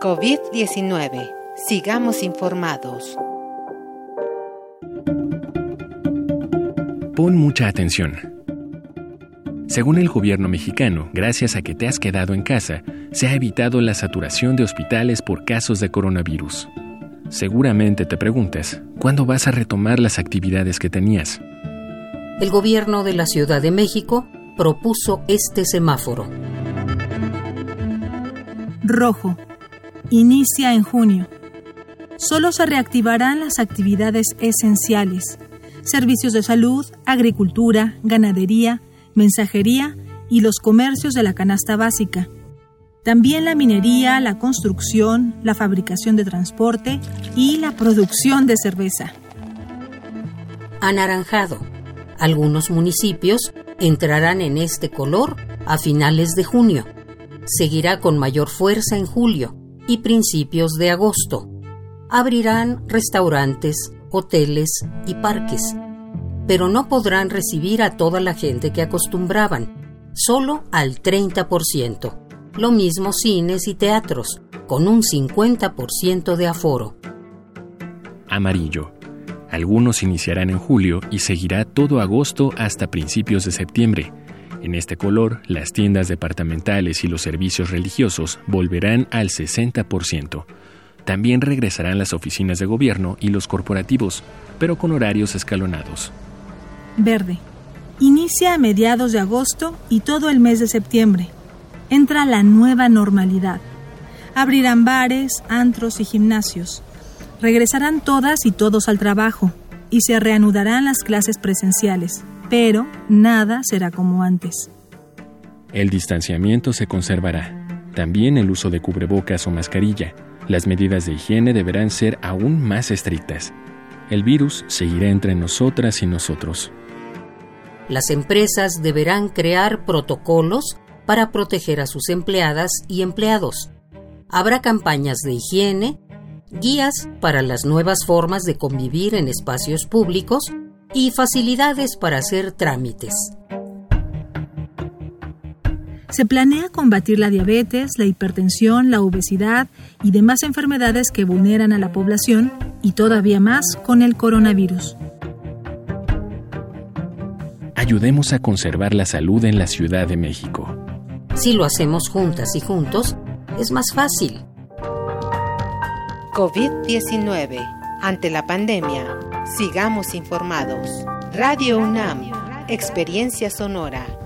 COVID-19. Sigamos informados. Pon mucha atención. Según el gobierno mexicano, gracias a que te has quedado en casa, se ha evitado la saturación de hospitales por casos de coronavirus. Seguramente te preguntas, ¿cuándo vas a retomar las actividades que tenías? El gobierno de la Ciudad de México propuso este semáforo. Rojo. Inicia en junio. Solo se reactivarán las actividades esenciales, servicios de salud, agricultura, ganadería, mensajería y los comercios de la canasta básica. También la minería, la construcción, la fabricación de transporte y la producción de cerveza. Anaranjado. Algunos municipios entrarán en este color a finales de junio. Seguirá con mayor fuerza en julio y principios de agosto. Abrirán restaurantes, hoteles y parques, pero no podrán recibir a toda la gente que acostumbraban, solo al 30%. Lo mismo cines y teatros, con un 50% de aforo. Amarillo. Algunos iniciarán en julio y seguirá todo agosto hasta principios de septiembre. En este color, las tiendas departamentales y los servicios religiosos volverán al 60%. También regresarán las oficinas de gobierno y los corporativos, pero con horarios escalonados. Verde. Inicia a mediados de agosto y todo el mes de septiembre. Entra la nueva normalidad. Abrirán bares, antros y gimnasios. Regresarán todas y todos al trabajo y se reanudarán las clases presenciales pero nada será como antes. El distanciamiento se conservará. También el uso de cubrebocas o mascarilla. Las medidas de higiene deberán ser aún más estrictas. El virus seguirá entre nosotras y nosotros. Las empresas deberán crear protocolos para proteger a sus empleadas y empleados. Habrá campañas de higiene, guías para las nuevas formas de convivir en espacios públicos y facilidades para hacer trámites. Se planea combatir la diabetes, la hipertensión, la obesidad y demás enfermedades que vulneran a la población y todavía más con el coronavirus. Ayudemos a conservar la salud en la Ciudad de México. Si lo hacemos juntas y juntos, es más fácil. COVID-19. Ante la pandemia, Sigamos informados. Radio UNAM, Experiencia Sonora.